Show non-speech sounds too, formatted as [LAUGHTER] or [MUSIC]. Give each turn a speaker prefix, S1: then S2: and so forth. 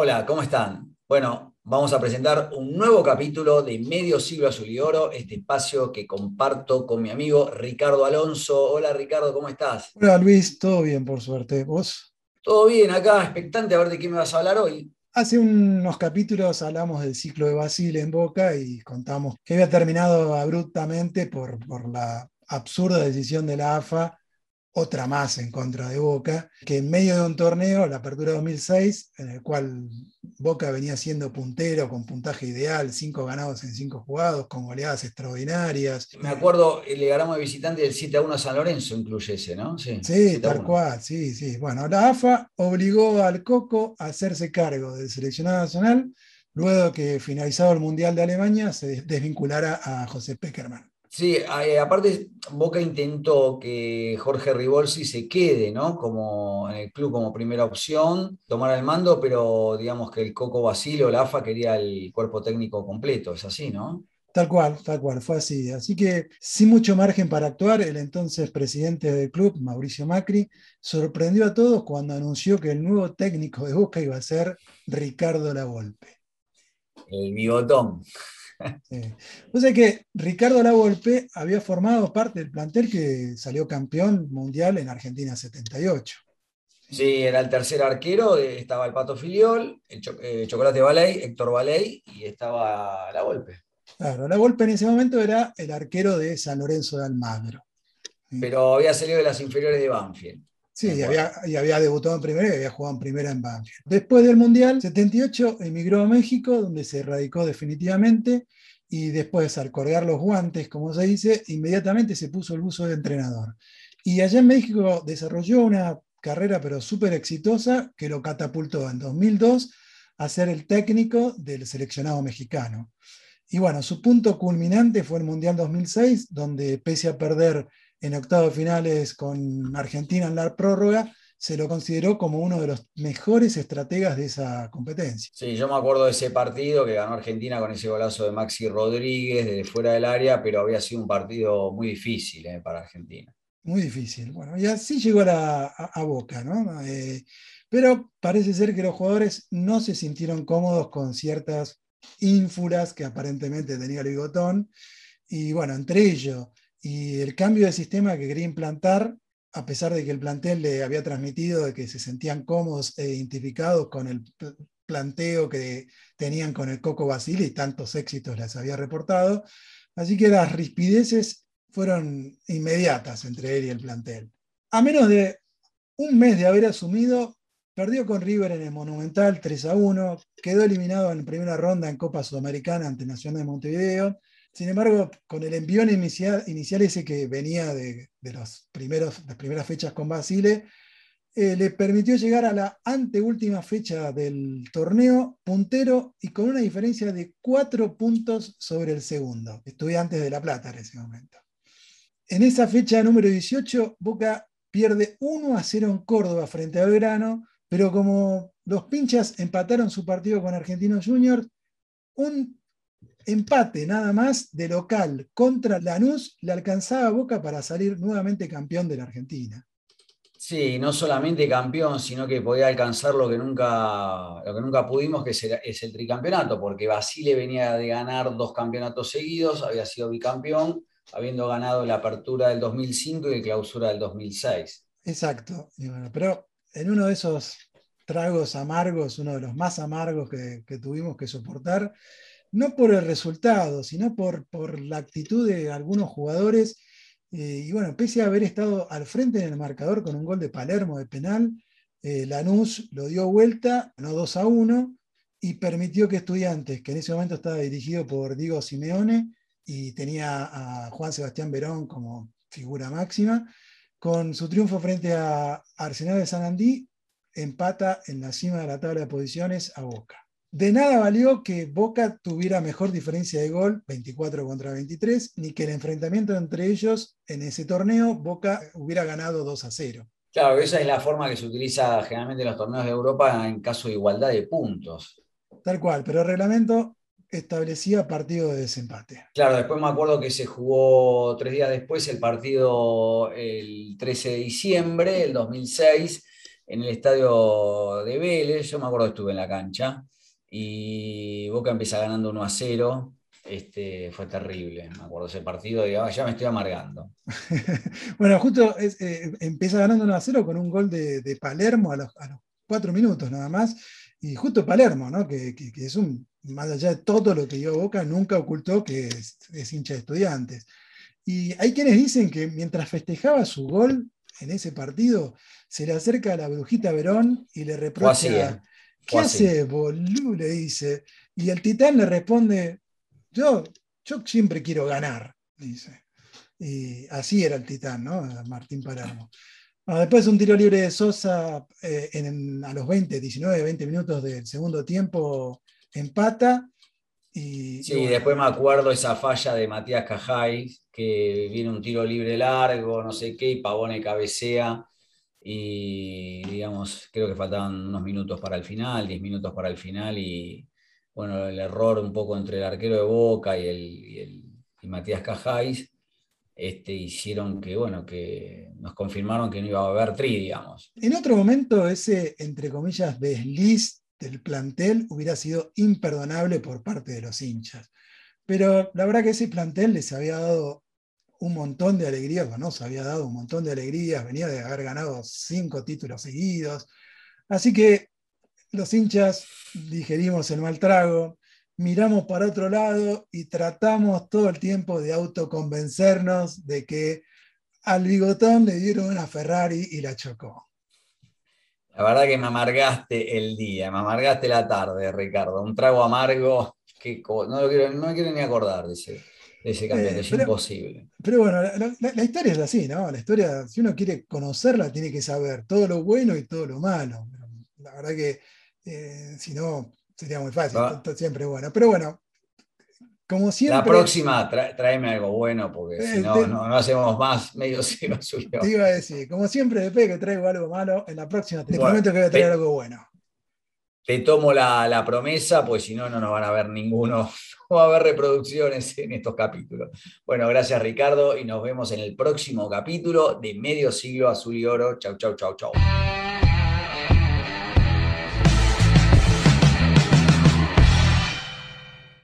S1: Hola, ¿cómo están? Bueno, vamos a presentar un nuevo capítulo de Medio Siglo Azul y Oro, este espacio que comparto con mi amigo Ricardo Alonso. Hola Ricardo, ¿cómo estás?
S2: Hola Luis, todo bien por suerte. ¿Vos?
S1: Todo bien, acá expectante a ver de qué me vas a hablar hoy.
S2: Hace unos capítulos hablamos del ciclo de Basile en Boca y contamos que había terminado abruptamente por, por la absurda decisión de la AFA otra más en contra de Boca, que en medio de un torneo, la Apertura 2006, en el cual Boca venía siendo puntero con puntaje ideal, cinco ganados en cinco jugados, con goleadas extraordinarias.
S1: Me acuerdo, le ganamos de visitante del 7 a 1 a San Lorenzo, incluye ese, ¿no?
S2: Sí, tal cual, sí, sí. Bueno, la AFA obligó al Coco a hacerse cargo del seleccionado nacional luego que finalizado el Mundial de Alemania se desvinculara a José Peckerman.
S1: Sí, eh, aparte Boca intentó que Jorge Ribolsi se quede, ¿no? Como en el club como primera opción, tomar el mando, pero digamos que el Coco Basilo, la AFA quería el cuerpo técnico completo, es así, ¿no?
S2: Tal cual, tal cual, fue así. Así que sin mucho margen para actuar, el entonces presidente del club, Mauricio Macri, sorprendió a todos cuando anunció que el nuevo técnico de Boca iba a ser Ricardo Lavolpe.
S1: El bigotón. [LAUGHS]
S2: O sea que Ricardo Lavolpe había formado parte del plantel que salió campeón mundial en Argentina 78.
S1: Sí, era el tercer arquero, estaba el Pato Filiol, el eh, Chocolate Baley, Héctor Baley y estaba La Volpe.
S2: Claro, La Volpe en ese momento era el arquero de San Lorenzo de Almagro.
S1: Pero había salido de las inferiores de Banfield.
S2: Sí, y había, y había, debutado en primera y había jugado en primera en Banfield. Después del Mundial 78 emigró a México, donde se radicó definitivamente, y después al colgar los guantes, como se dice, inmediatamente se puso el buzo de entrenador. Y allá en México desarrolló una carrera pero súper exitosa que lo catapultó en 2002 a ser el técnico del seleccionado mexicano. Y bueno, su punto culminante fue el Mundial 2006, donde pese a perder en octavos finales con Argentina en la prórroga, se lo consideró como uno de los mejores estrategas de esa competencia.
S1: Sí, yo me acuerdo de ese partido que ganó Argentina con ese golazo de Maxi Rodríguez desde fuera del área, pero había sido un partido muy difícil eh, para Argentina.
S2: Muy difícil. Bueno, y así llegó a, Boca, ¿no? Eh, pero parece ser que los jugadores no se sintieron cómodos con ciertas ínfulas que aparentemente tenía el bigotón. Y bueno, entre ellos y el cambio de sistema que quería implantar, a pesar de que el plantel le había transmitido de que se sentían cómodos e identificados con el planteo que tenían con el Coco Basile y tantos éxitos les había reportado. Así que las rispideces fueron inmediatas entre él y el plantel. A menos de un mes de haber asumido, perdió con River en el Monumental 3 a 1, quedó eliminado en primera ronda en Copa Sudamericana ante Nacional de Montevideo sin embargo, con el envión inicial, inicial ese que venía de, los primeros, las primeras fechas con Basile, eh, le permitió llegar a la anteúltima fecha del torneo puntero y con una diferencia de cuatro puntos sobre el segundo, Estudiantes de La Plata en ese momento. En esa fecha número 18, Boca pierde 1 a 0 en Córdoba frente a Belgrano, pero como los pinchas empataron su partido con Argentinos Juniors, un empate nada más de local contra Lanús le alcanzaba a Boca para salir nuevamente campeón de la Argentina.
S1: Sí, no solamente campeón, sino que podía alcanzar lo que nunca, lo que nunca pudimos, que es el tricampeonato, porque Basile venía de ganar dos campeonatos seguidos, había sido bicampeón, habiendo ganado la apertura del 2005 y la clausura del 2006.
S2: Exacto, pero en uno de esos tragos amargos, uno de los más amargos que, que tuvimos que soportar, no por el resultado, sino por, por la actitud de algunos jugadores. Eh, y bueno, pese a haber estado al frente en el marcador con un gol de Palermo de penal, eh, Lanús lo dio vuelta, no 2 a 1, y permitió que Estudiantes, que en ese momento estaba dirigido por Diego Simeone y tenía a Juan Sebastián Verón como figura máxima, con su triunfo frente a Arsenal de San Andí, empata en la cima de la tabla de posiciones a Boca. De nada valió que Boca tuviera mejor diferencia de gol, 24 contra 23, ni que el enfrentamiento entre ellos en ese torneo, Boca hubiera ganado 2 a 0.
S1: Claro, esa es la forma que se utiliza generalmente en los torneos de Europa en caso de igualdad de puntos.
S2: Tal cual, pero el reglamento establecía partido de desempate.
S1: Claro, después me acuerdo que se jugó tres días después el partido el 13 de diciembre del 2006 en el estadio de Vélez, yo me acuerdo que estuve en la cancha, y Boca empieza ganando 1 a 0. Este, fue terrible, me acuerdo ese partido, y ya me estoy amargando. [LAUGHS]
S2: bueno, justo eh, empieza ganando 1 a 0 con un gol de, Palermo a los, cuatro minutos nada más, y justo Palermo, ¿no? que, es un, más allá de todo lo que dio Boca, nunca ocultó que es, hincha de estudiantes. Y hay quienes dicen que mientras festejaba su gol en ese partido, se le acerca a la brujita Verón y le reprocha, ¿eh? ¿Qué hace, boludo? Le dice. Y el titán le responde, yo, yo siempre quiero ganar, dice. Y así era el titán, ¿no? Martín Palermo. después un tiro libre de Sosa eh, a los 20, 19, 20 minutos del segundo tiempo empata. Y,
S1: sí, después me acuerdo esa falla de Matías Cajay, que viene un tiro libre largo, no sé qué, y Pavone cabecea. Y digamos, creo que faltaban unos minutos para el final, 10 minutos para el final, y bueno, el error un poco entre el arquero de Boca y, el, Matías Cajáis este, hicieron que, bueno, que nos confirmaron que no iba a haber tri, digamos.
S2: En otro momento, ese, entre comillas, desliz del plantel hubiera sido imperdonable por parte de los hinchas. Pero la verdad que ese plantel les había dado un montón de alegrías, bueno, se había dado un montón de alegrías, venía de haber ganado cinco títulos seguidos. Así que los hinchas digerimos el mal trago, miramos para otro lado y tratamos todo el tiempo de autoconvencernos de que al bigotón le dieron una Ferrari y la chocó.
S1: La verdad que me amargaste el día, me amargaste la tarde, Ricardo. Un trago amargo que no, no quiero ni acordar de ese, campeón, es imposible.
S2: Pero bueno, la, historia es así, ¿no? La historia, si uno quiere conocerla, tiene que saber todo lo bueno y todo lo malo. La verdad que eh, si no, sería muy fácil, ah. siempre bueno. Pero bueno, como siempre.
S1: La próxima, tráeme algo bueno, porque si eh, no, no, hacemos más medio ciego
S2: Te iba a decir, como siempre, después que traigo algo malo, en la próxima te prometo que voy a traer algo bueno.
S1: Te tomo la, promesa, pues si no, no nos van a ver ninguno, [LAUGHS] no va a haber reproducciones en estos capítulos. Bueno, gracias Ricardo y nos vemos en el próximo capítulo de Medio Siglo Azul y Oro. Chau, chau, chau, chau.